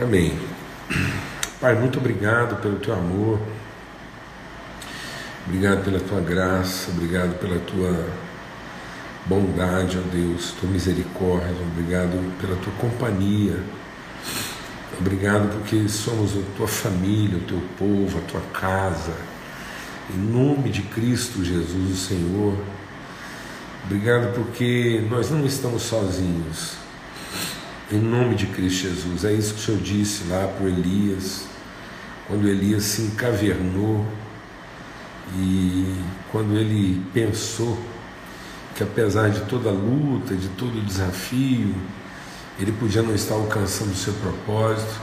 Amém. Pai, muito obrigado pelo teu amor, obrigado pela tua graça, obrigado pela tua bondade, ó Deus, tua misericórdia, obrigado pela tua companhia, obrigado porque somos a tua família, o teu povo, a tua casa, em nome de Cristo Jesus, o Senhor. Obrigado porque nós não estamos sozinhos em nome de Cristo Jesus. É isso que o Senhor disse lá para Elias, quando Elias se encavernou e quando ele pensou que apesar de toda a luta, de todo o desafio, ele podia não estar alcançando o seu propósito,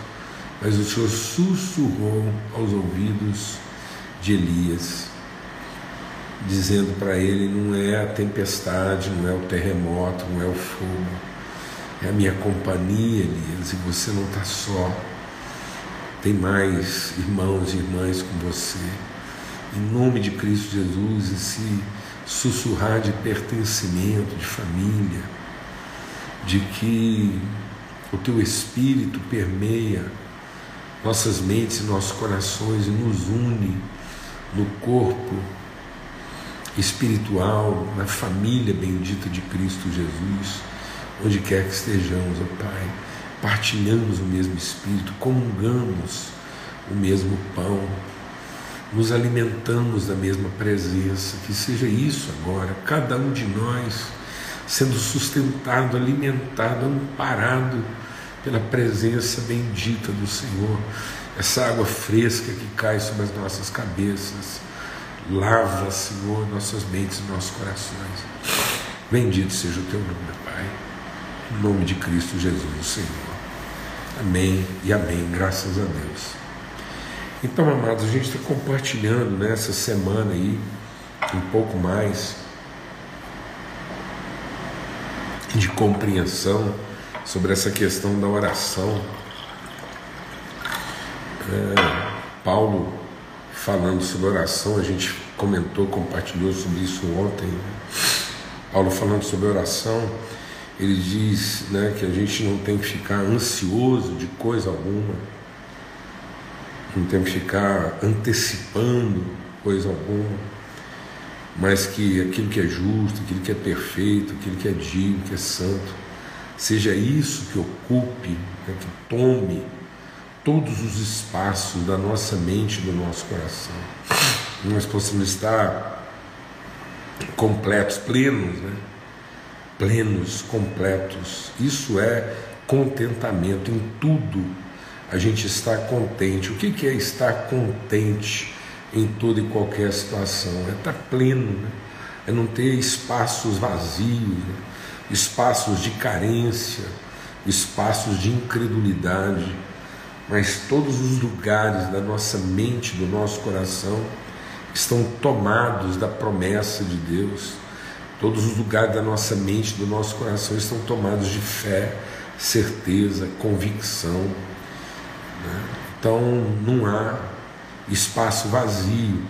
mas o Senhor sussurrou aos ouvidos de Elias, dizendo para ele: não é a tempestade, não é o terremoto, não é o fogo é a minha companhia, Elias, e você não está só. Tem mais irmãos e irmãs com você. Em nome de Cristo Jesus, esse sussurrar de pertencimento, de família, de que o teu espírito permeia nossas mentes e nossos corações e nos une no corpo espiritual, na família bendita de Cristo Jesus onde quer que estejamos, ó Pai, partilhamos o mesmo Espírito, comungamos o mesmo pão, nos alimentamos da mesma presença, que seja isso agora, cada um de nós sendo sustentado, alimentado, amparado pela presença bendita do Senhor, essa água fresca que cai sobre as nossas cabeças, lava, Senhor, nossas mentes e nossos corações. Bendito seja o teu nome, Pai. Em nome de Cristo Jesus, o Senhor. Amém e amém, graças a Deus. Então, amados, a gente está compartilhando nessa semana aí um pouco mais de compreensão sobre essa questão da oração. É, Paulo falando sobre oração, a gente comentou, compartilhou sobre isso ontem. Paulo falando sobre oração ele diz né, que a gente não tem que ficar ansioso de coisa alguma, não tem que ficar antecipando coisa alguma, mas que aquilo que é justo, aquilo que é perfeito, aquilo que é digno, que é santo, seja isso que ocupe, né, que tome todos os espaços da nossa mente do nosso coração. Nós possamos estar completos, plenos, né? Plenos, completos. Isso é contentamento em tudo. A gente está contente. O que é estar contente em toda e qualquer situação? É estar pleno, né? é não ter espaços vazios, né? espaços de carência, espaços de incredulidade, mas todos os lugares da nossa mente, do nosso coração, estão tomados da promessa de Deus Todos os lugares da nossa mente, do nosso coração estão tomados de fé, certeza, convicção. Né? Então não há espaço vazio.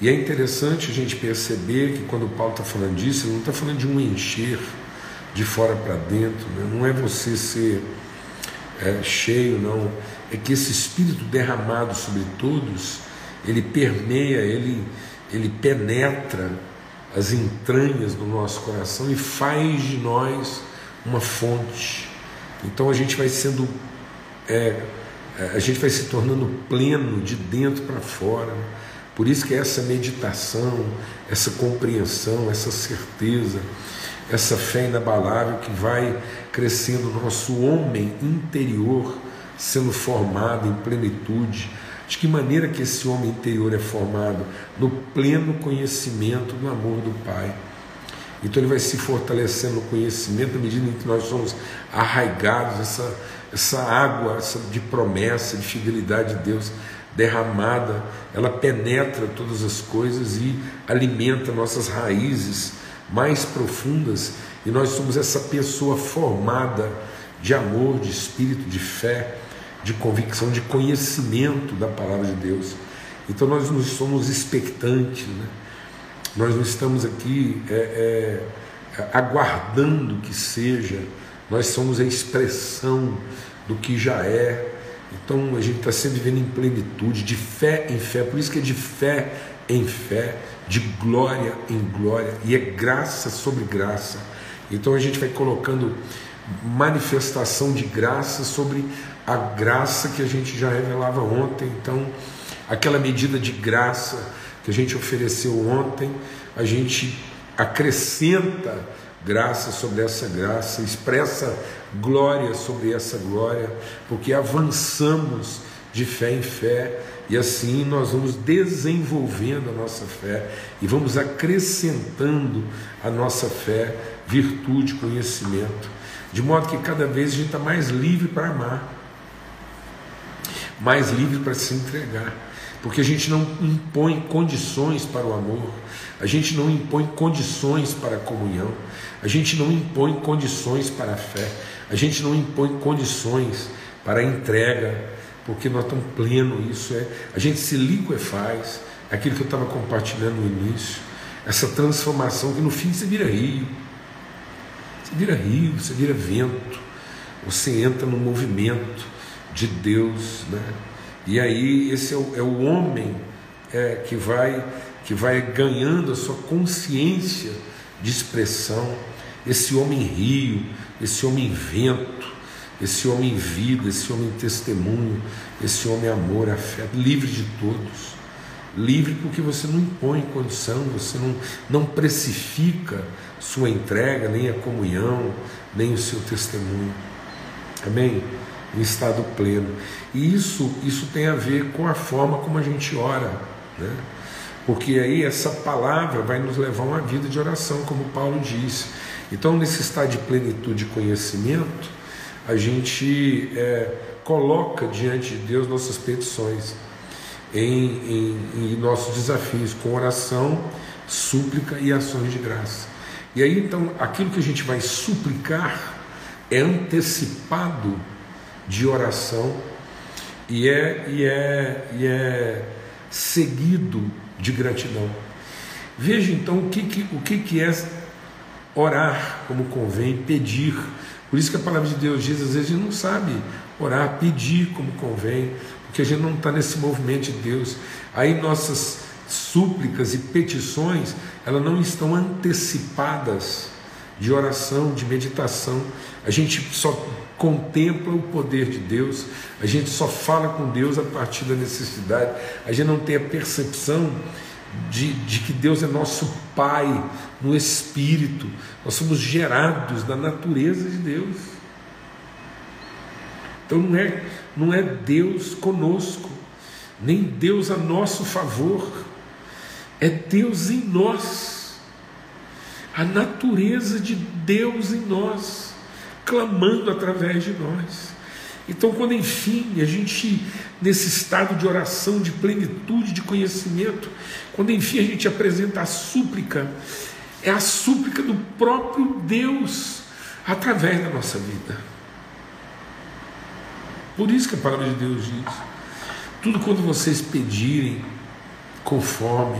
E é interessante a gente perceber que quando Paulo está falando disso, ele não está falando de um encher de fora para dentro, né? não é você ser é, cheio, não. É que esse Espírito derramado sobre todos, ele permeia, ele, ele penetra as entranhas do nosso coração e faz de nós uma fonte. Então a gente vai sendo, é, é a gente vai se tornando pleno de dentro para fora. Por isso que essa meditação, essa compreensão, essa certeza, essa fé inabalável que vai crescendo o nosso homem interior, sendo formado em plenitude de que maneira que esse homem interior é formado? No pleno conhecimento do amor do Pai. Então ele vai se fortalecendo no conhecimento à medida em que nós somos arraigados, essa, essa água essa de promessa, de fidelidade de Deus derramada, ela penetra todas as coisas e alimenta nossas raízes mais profundas, e nós somos essa pessoa formada de amor, de espírito, de fé, de convicção, de conhecimento da palavra de Deus. Então nós não somos expectantes, né? nós não estamos aqui é, é, aguardando que seja nós somos a expressão do que já é. Então a gente está sempre vivendo em plenitude, de fé em fé, por isso que é de fé em fé, de glória em glória, e é graça sobre graça. Então a gente vai colocando manifestação de graça sobre a graça que a gente já revelava ontem. Então, aquela medida de graça que a gente ofereceu ontem, a gente acrescenta graça sobre essa graça, expressa glória sobre essa glória, porque avançamos de fé em fé e assim nós vamos desenvolvendo a nossa fé e vamos acrescentando a nossa fé virtude, conhecimento, de modo que cada vez a gente está mais livre para amar, mais livre para se entregar, porque a gente não impõe condições para o amor, a gente não impõe condições para a comunhão, a gente não impõe condições para a fé, a gente não impõe condições para a entrega, porque nós estamos pleno, isso é, a gente se liquefaz, aquilo que eu estava compartilhando no início, essa transformação que no fim você vira rio, você vira rio, você vira vento, você entra no movimento de Deus, né? E aí esse é o, é o homem é, que vai que vai ganhando a sua consciência de expressão, esse homem rio, esse homem vento, esse homem vida, esse homem testemunho, esse homem amor, a fé, livre de todos. Livre porque você não impõe condição, você não, não precifica sua entrega, nem a comunhão, nem o seu testemunho. Amém? Em estado pleno. E isso, isso tem a ver com a forma como a gente ora, né? Porque aí essa palavra vai nos levar a uma vida de oração, como Paulo disse. Então, nesse estado de plenitude de conhecimento, a gente é, coloca diante de Deus nossas petições em, em, em nossos desafios, com oração, súplica e ações de graça. E aí então aquilo que a gente vai suplicar é antecipado de oração e é, e é, e é seguido de gratidão. Veja então o que, que, o que, que é orar como convém, pedir por isso que a palavra de Deus diz, às vezes a gente não sabe orar, pedir como convém, porque a gente não está nesse movimento de Deus. Aí nossas súplicas e petições, elas não estão antecipadas de oração, de meditação. A gente só contempla o poder de Deus, a gente só fala com Deus a partir da necessidade, a gente não tem a percepção de, de que Deus é nosso Pai no Espírito, nós somos gerados da natureza de Deus. Então não é, não é Deus conosco, nem Deus a nosso favor, é Deus em nós, a natureza de Deus em nós, clamando através de nós. Então, quando enfim a gente, nesse estado de oração, de plenitude, de conhecimento, quando enfim a gente apresenta a súplica, é a súplica do próprio Deus através da nossa vida. Por isso que a palavra de Deus diz: tudo quando vocês pedirem, conforme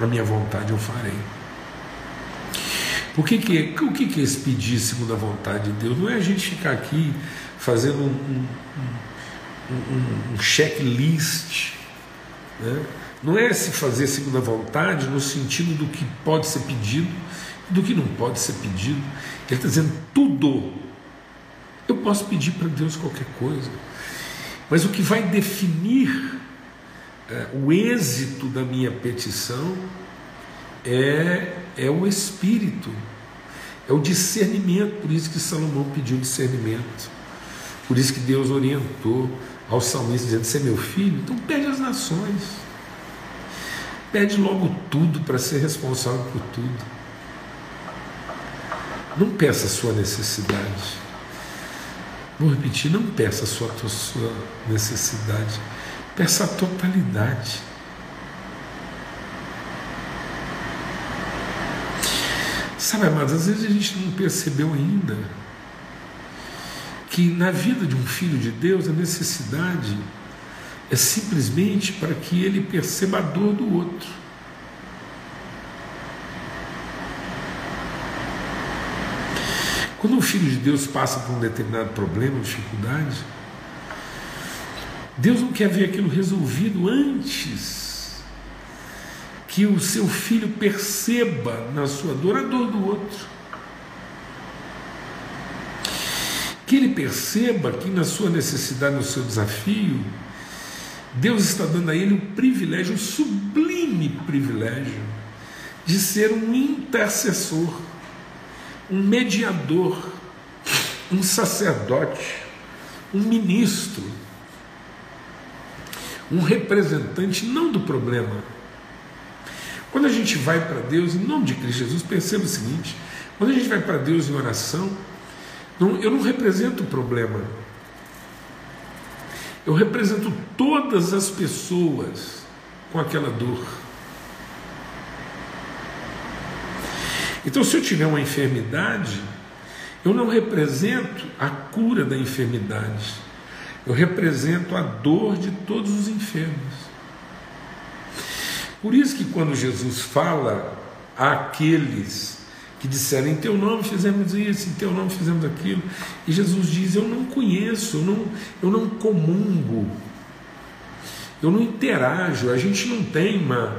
a minha vontade, eu farei. Por que que, o que, que é esse pedir segundo a vontade de Deus? Não é a gente ficar aqui fazendo um, um, um, um checklist. Né? Não é se fazer segundo a vontade no sentido do que pode ser pedido e do que não pode ser pedido. Ele está dizendo tudo. Eu posso pedir para Deus qualquer coisa, mas o que vai definir é, o êxito da minha petição é, é o Espírito, é o discernimento. Por isso que Salomão pediu discernimento. Por isso que Deus orientou ao salmista dizendo: Você é meu filho? Então pede as nações. Pede logo tudo para ser responsável por tudo. Não peça a sua necessidade. Vou repetir, não peça a sua, a sua necessidade. Peça a totalidade. Sabe, amados, às vezes a gente não percebeu ainda que na vida de um filho de Deus a necessidade é simplesmente para que ele perceba a dor do outro. Quando um filho de Deus passa por um determinado problema, dificuldade, Deus não quer ver aquilo resolvido antes que o seu filho perceba na sua dor a dor do outro. Que ele perceba que na sua necessidade, no seu desafio, Deus está dando a ele o privilégio, o sublime privilégio, de ser um intercessor, um mediador, um sacerdote, um ministro, um representante não do problema. Quando a gente vai para Deus, em nome de Cristo Jesus, perceba o seguinte: quando a gente vai para Deus em oração, não, eu não represento o problema, eu represento todas as pessoas com aquela dor. Então, se eu tiver uma enfermidade, eu não represento a cura da enfermidade, eu represento a dor de todos os enfermos. Por isso que quando Jesus fala àqueles que disseram: Em teu nome fizemos isso, em teu nome fizemos aquilo. E Jesus diz: Eu não conheço, eu não, eu não comungo, eu não interajo, a gente não tem uma,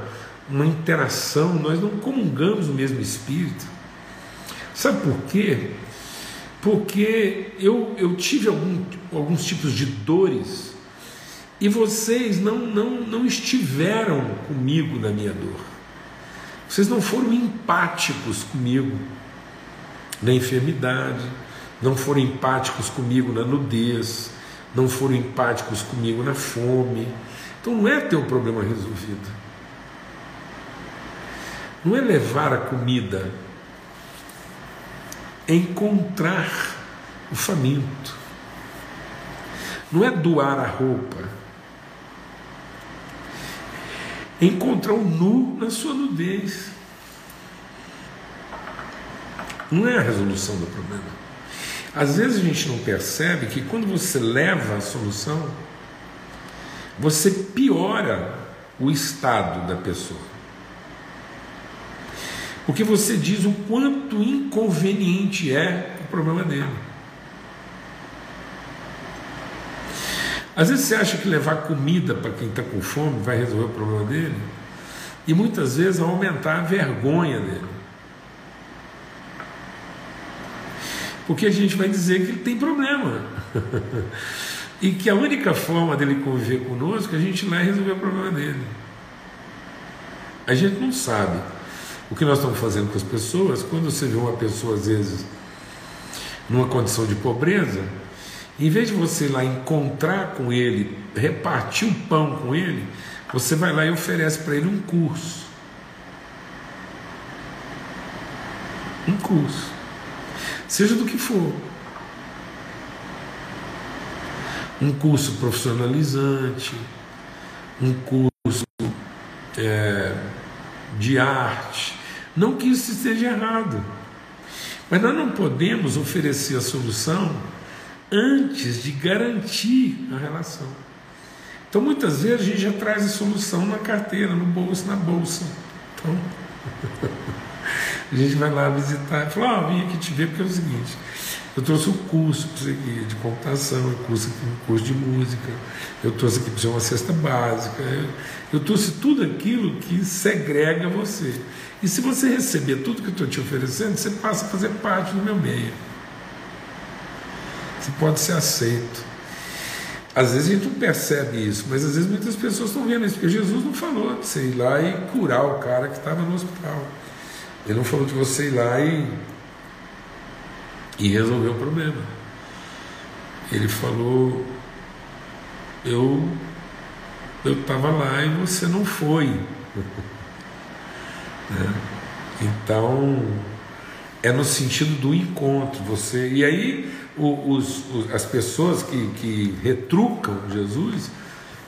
uma interação, nós não comungamos o mesmo Espírito. Sabe por quê? Porque eu, eu tive algum, alguns tipos de dores e vocês não, não, não estiveram comigo na minha dor. Vocês não foram empáticos comigo na enfermidade, não foram empáticos comigo na nudez, não foram empáticos comigo na fome. Então não é ter o problema resolvido. Não é levar a comida, é encontrar o faminto. Não é doar a roupa, encontrar o nu na sua nudez. Não é a resolução do problema. Às vezes a gente não percebe que quando você leva a solução, você piora o estado da pessoa. Porque você diz o quanto inconveniente é o problema dele. Às vezes você acha que levar comida para quem está com fome vai resolver o problema dele, e muitas vezes aumentar a vergonha dele. Porque a gente vai dizer que ele tem problema. e que a única forma dele conviver conosco é a gente lá e resolver o problema dele. A gente não sabe o que nós estamos fazendo com as pessoas quando você vê uma pessoa, às vezes, numa condição de pobreza em vez de você ir lá encontrar com ele, repartir o pão com ele, você vai lá e oferece para ele um curso. Um curso. Seja do que for. Um curso profissionalizante, um curso é, de arte. Não que isso esteja errado. Mas nós não podemos oferecer a solução antes de garantir a relação. Então muitas vezes a gente já traz a solução na carteira, no bolso, na bolsa. Então, a gente vai lá visitar e fala, ah, vim aqui te ver porque é o seguinte, eu trouxe um curso de computação, eu aqui um curso de música, eu trouxe aqui para você uma cesta básica, eu, eu trouxe tudo aquilo que segrega você. E se você receber tudo que eu estou te oferecendo, você passa a fazer parte do meu meio que pode ser aceito. Às vezes a gente não percebe isso, mas às vezes muitas pessoas estão vendo isso, porque Jesus não falou de você ir lá e curar o cara que estava no hospital. Ele não falou de você ir lá e, e resolver o problema. Ele falou, eu estava lá e você não foi. né? Então é no sentido do encontro. Você e aí os, os, as pessoas que, que retrucam Jesus,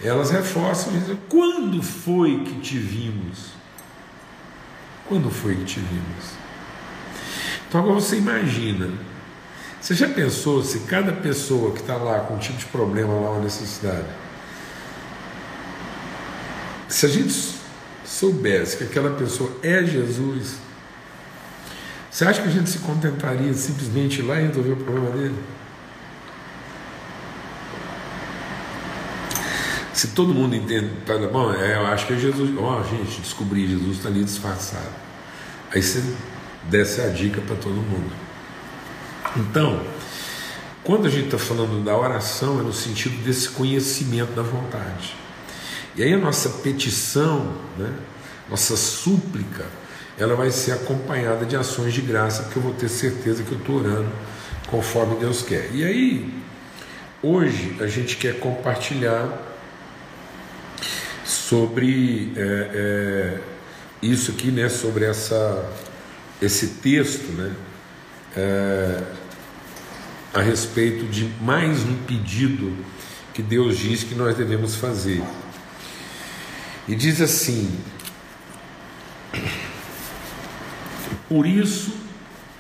elas reforçam isso. Quando foi que te vimos? Quando foi que te vimos? Então agora você imagina. Você já pensou se cada pessoa que está lá com um tipo de problema lá, uma necessidade, se a gente soubesse que aquela pessoa é Jesus, Você acha que a gente se contentaria simplesmente ir lá e resolver o problema dele? Se todo mundo entende, tá bom, é, eu acho que é Jesus. Ó, oh, gente, descobri, Jesus está ali disfarçado. Aí você desce a dica para todo mundo. Então, quando a gente está falando da oração, é no sentido desse conhecimento da vontade. E aí a nossa petição, né, nossa súplica, ela vai ser acompanhada de ações de graça, porque eu vou ter certeza que eu estou orando conforme Deus quer. E aí, hoje a gente quer compartilhar sobre é, é, isso aqui, né, sobre essa, esse texto, né, é, a respeito de mais um pedido que Deus diz que nós devemos fazer. E diz assim: Por isso,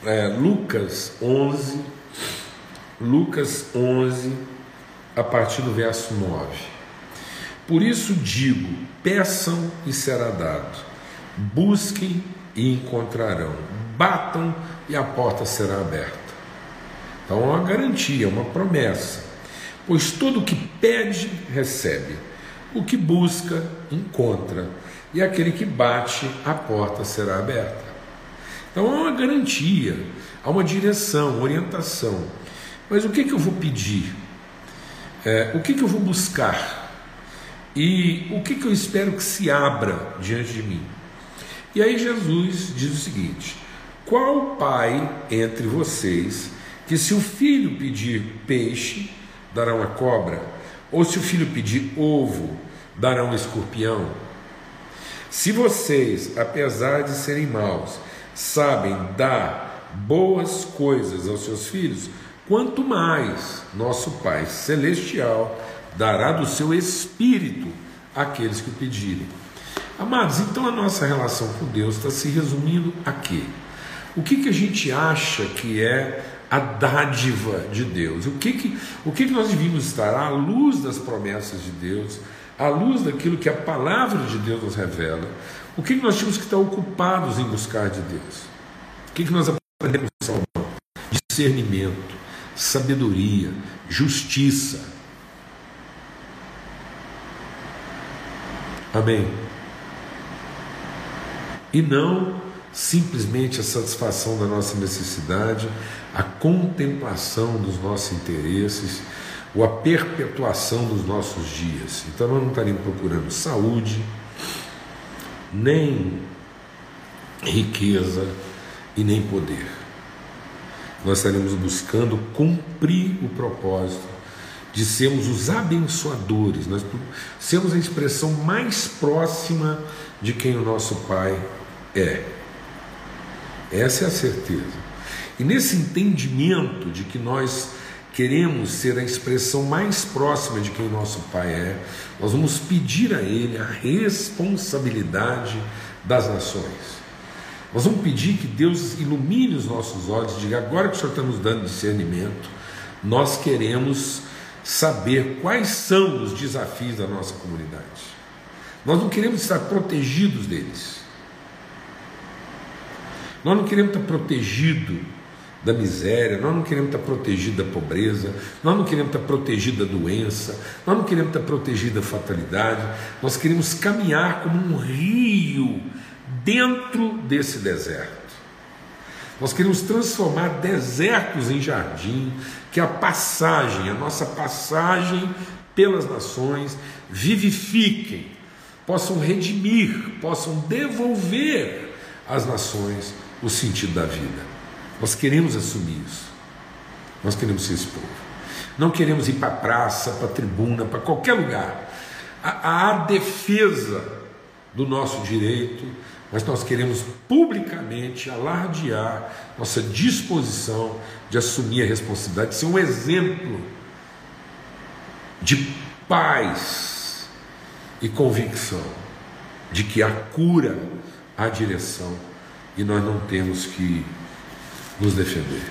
é, Lucas 11, Lucas 11, a partir do verso 9. Por isso digo: peçam e será dado, busquem e encontrarão, batam e a porta será aberta. Então é uma garantia, uma promessa. Pois todo o que pede, recebe, o que busca, encontra, e aquele que bate, a porta será aberta. Então há uma garantia, há uma direção, orientação. Mas o que, que eu vou pedir? É, o que, que eu vou buscar? E o que, que eu espero que se abra diante de mim? E aí Jesus diz o seguinte: Qual pai entre vocês que, se o filho pedir peixe, dará uma cobra? Ou se o filho pedir ovo, dará um escorpião? Se vocês, apesar de serem maus, sabem dar boas coisas aos seus filhos, quanto mais nosso Pai Celestial dará do seu espírito àqueles que o pedirem. Amados, então a nossa relação com Deus está se resumindo a quê? O que, que a gente acha que é a dádiva de Deus? O que, que, o que, que nós devíamos estar à luz das promessas de Deus, à luz daquilo que a palavra de Deus nos revela? O que, nós temos que estar ocupados em buscar de Deus? O que, nós aprendemos com Salomão? Discernimento, sabedoria, justiça, Amém. E não simplesmente a satisfação da nossa necessidade, a contemplação dos nossos interesses, ou a perpetuação dos nossos dias. Então nós não estaríamos procurando saúde, nem riqueza e nem poder. Nós estaremos buscando cumprir o propósito de sermos os abençoadores, nós sermos a expressão mais próxima de quem o nosso Pai é. Essa é a certeza. E nesse entendimento de que nós queremos ser a expressão mais próxima de quem nosso Pai é, nós vamos pedir a Ele a responsabilidade das nações. Nós vamos pedir que Deus ilumine os nossos olhos, diga agora que o Senhor está nos dando discernimento, nós queremos saber quais são os desafios da nossa comunidade. Nós não queremos estar protegidos deles. Nós não queremos estar protegidos da miséria, nós não queremos estar protegidos da pobreza, nós não queremos estar protegidos da doença, nós não queremos estar protegidos da fatalidade, nós queremos caminhar como um rio dentro desse deserto. Nós queremos transformar desertos em jardim, que a passagem, a nossa passagem pelas nações, vivifiquem, possam redimir, possam devolver às nações o sentido da vida. Nós queremos assumir isso. Nós queremos ser esse povo. Não queremos ir para a praça, para a tribuna, para qualquer lugar. Há a defesa do nosso direito, mas nós queremos publicamente alardear nossa disposição de assumir a responsabilidade, de ser um exemplo de paz e convicção de que há cura, há direção e nós não temos que nos defender.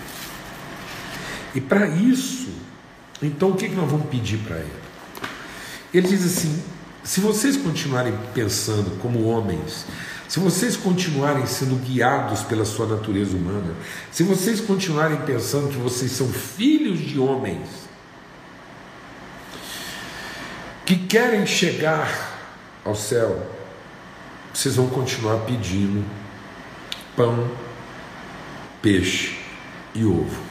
E para isso, então o que, que nós vamos pedir para ele? Ele diz assim: se vocês continuarem pensando como homens, se vocês continuarem sendo guiados pela sua natureza humana, se vocês continuarem pensando que vocês são filhos de homens que querem chegar ao céu, vocês vão continuar pedindo pão, peixe e ovo.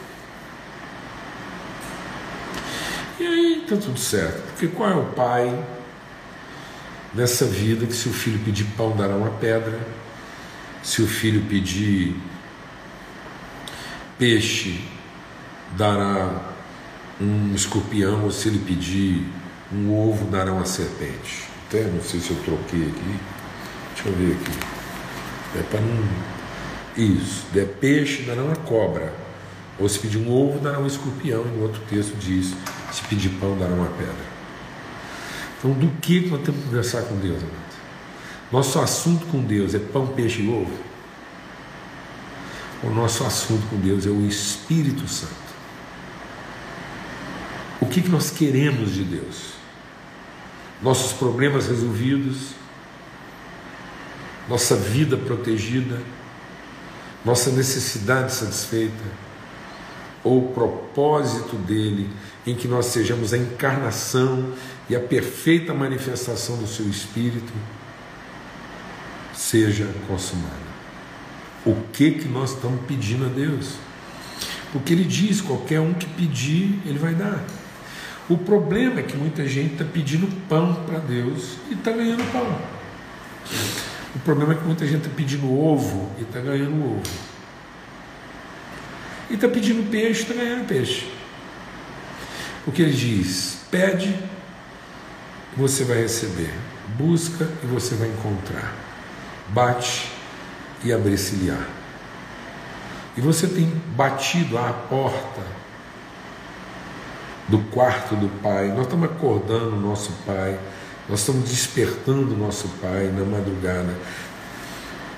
E aí está tudo certo, porque qual é o pai nessa vida que se o filho pedir pão dará uma pedra, se o filho pedir peixe dará um escorpião, ou se ele pedir um ovo dará uma serpente. Até não sei se eu troquei aqui. Deixa eu ver aqui. É para não. Isso. Der peixe dará uma cobra. Ou se pedir um ovo dará um escorpião. E no outro texto diz: se pedir pão dará uma pedra. Então, do que nós temos que conversar com Deus, amado? Nosso assunto com Deus é pão, peixe e ovo? O nosso assunto com Deus é o Espírito Santo. O que, que nós queremos de Deus? Nossos problemas resolvidos, nossa vida protegida, nossa necessidade satisfeita, ou o propósito dele em que nós sejamos a encarnação e a perfeita manifestação do seu Espírito seja consumada. O que que nós estamos pedindo a Deus? Porque Ele diz: qualquer um que pedir, Ele vai dar. O problema é que muita gente está pedindo pão para Deus e está ganhando pão. O problema é que muita gente está pedindo ovo e está ganhando ovo. E está pedindo peixe está ganhando peixe. Porque ele diz: pede, você vai receber, busca e você vai encontrar, bate e abrir-se-lhe-á. E você tem batido à porta do quarto do Pai, nós estamos acordando o nosso Pai, nós estamos despertando nosso Pai na madrugada.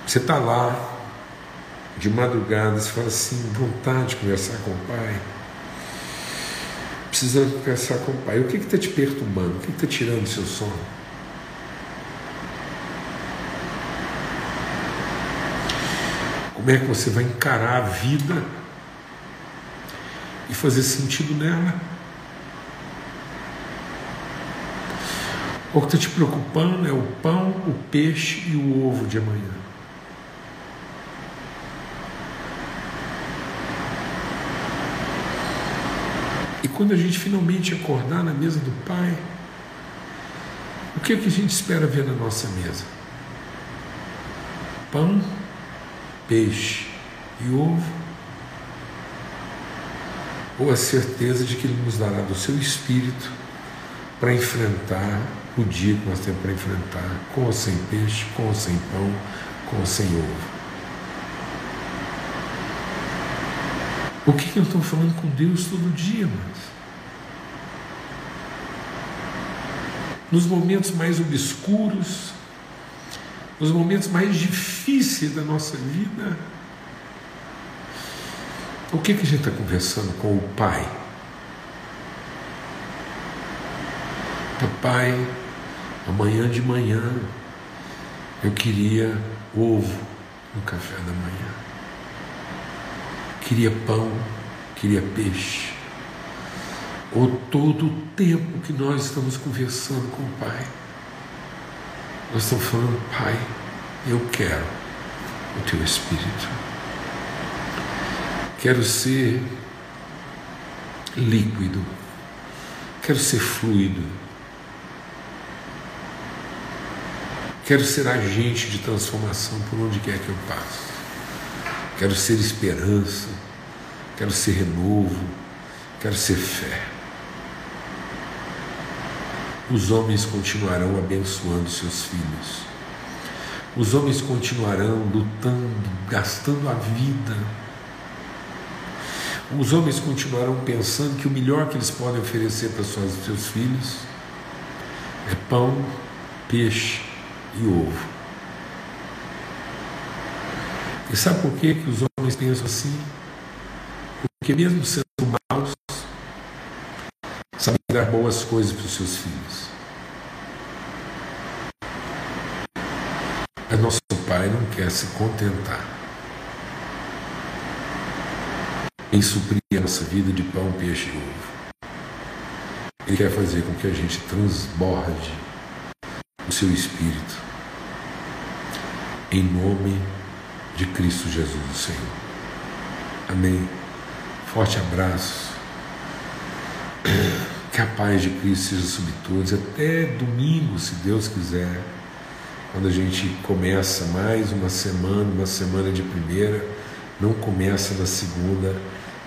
Você está lá, de madrugada, você fala assim, vontade de conversar com o Pai precisando conversar com o pai. O que está te perturbando? O que está tirando o seu sono? Como é que você vai encarar a vida e fazer sentido nela? O que está te preocupando é o pão, o peixe e o ovo de amanhã. E quando a gente finalmente acordar na mesa do Pai, o que, é que a gente espera ver na nossa mesa? Pão, peixe e ovo? Ou a certeza de que Ele nos dará do seu espírito para enfrentar o dia que nós temos para enfrentar, com ou sem peixe, com ou sem pão, com ou sem ovo? O que, que eu estou falando com Deus todo dia, mas? Nos momentos mais obscuros, nos momentos mais difíceis da nossa vida, o que, que a gente está conversando com o Pai? Papai, amanhã de manhã eu queria ovo no café da manhã queria pão, queria peixe. Ou todo o tempo que nós estamos conversando com o Pai, nós estamos falando, Pai, eu quero o Teu Espírito. Quero ser líquido, quero ser fluido, quero ser agente de transformação por onde quer que eu passe. Quero ser esperança, quero ser renovo, quero ser fé. Os homens continuarão abençoando seus filhos. Os homens continuarão lutando, gastando a vida. Os homens continuarão pensando que o melhor que eles podem oferecer para seus filhos é pão, peixe e ovo. E sabe por que, que os homens pensam assim? Porque mesmo sendo maus, sabem dar boas coisas para os seus filhos. É nosso Pai não quer se contentar em suprir a nossa vida de pão, peixe e ovo. Ele quer fazer com que a gente transborde o seu espírito em nome de Cristo Jesus, o Senhor. Amém. Forte abraço. Que a paz de Cristo seja sobre todos. Até domingo, se Deus quiser, quando a gente começa mais uma semana, uma semana de primeira, não começa na segunda.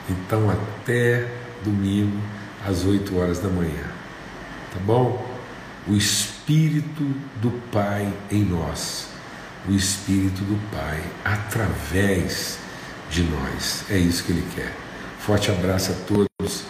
Então, até domingo, às 8 horas da manhã. Tá bom? O Espírito do Pai em nós. O Espírito do Pai através de nós. É isso que Ele quer. Forte abraço a todos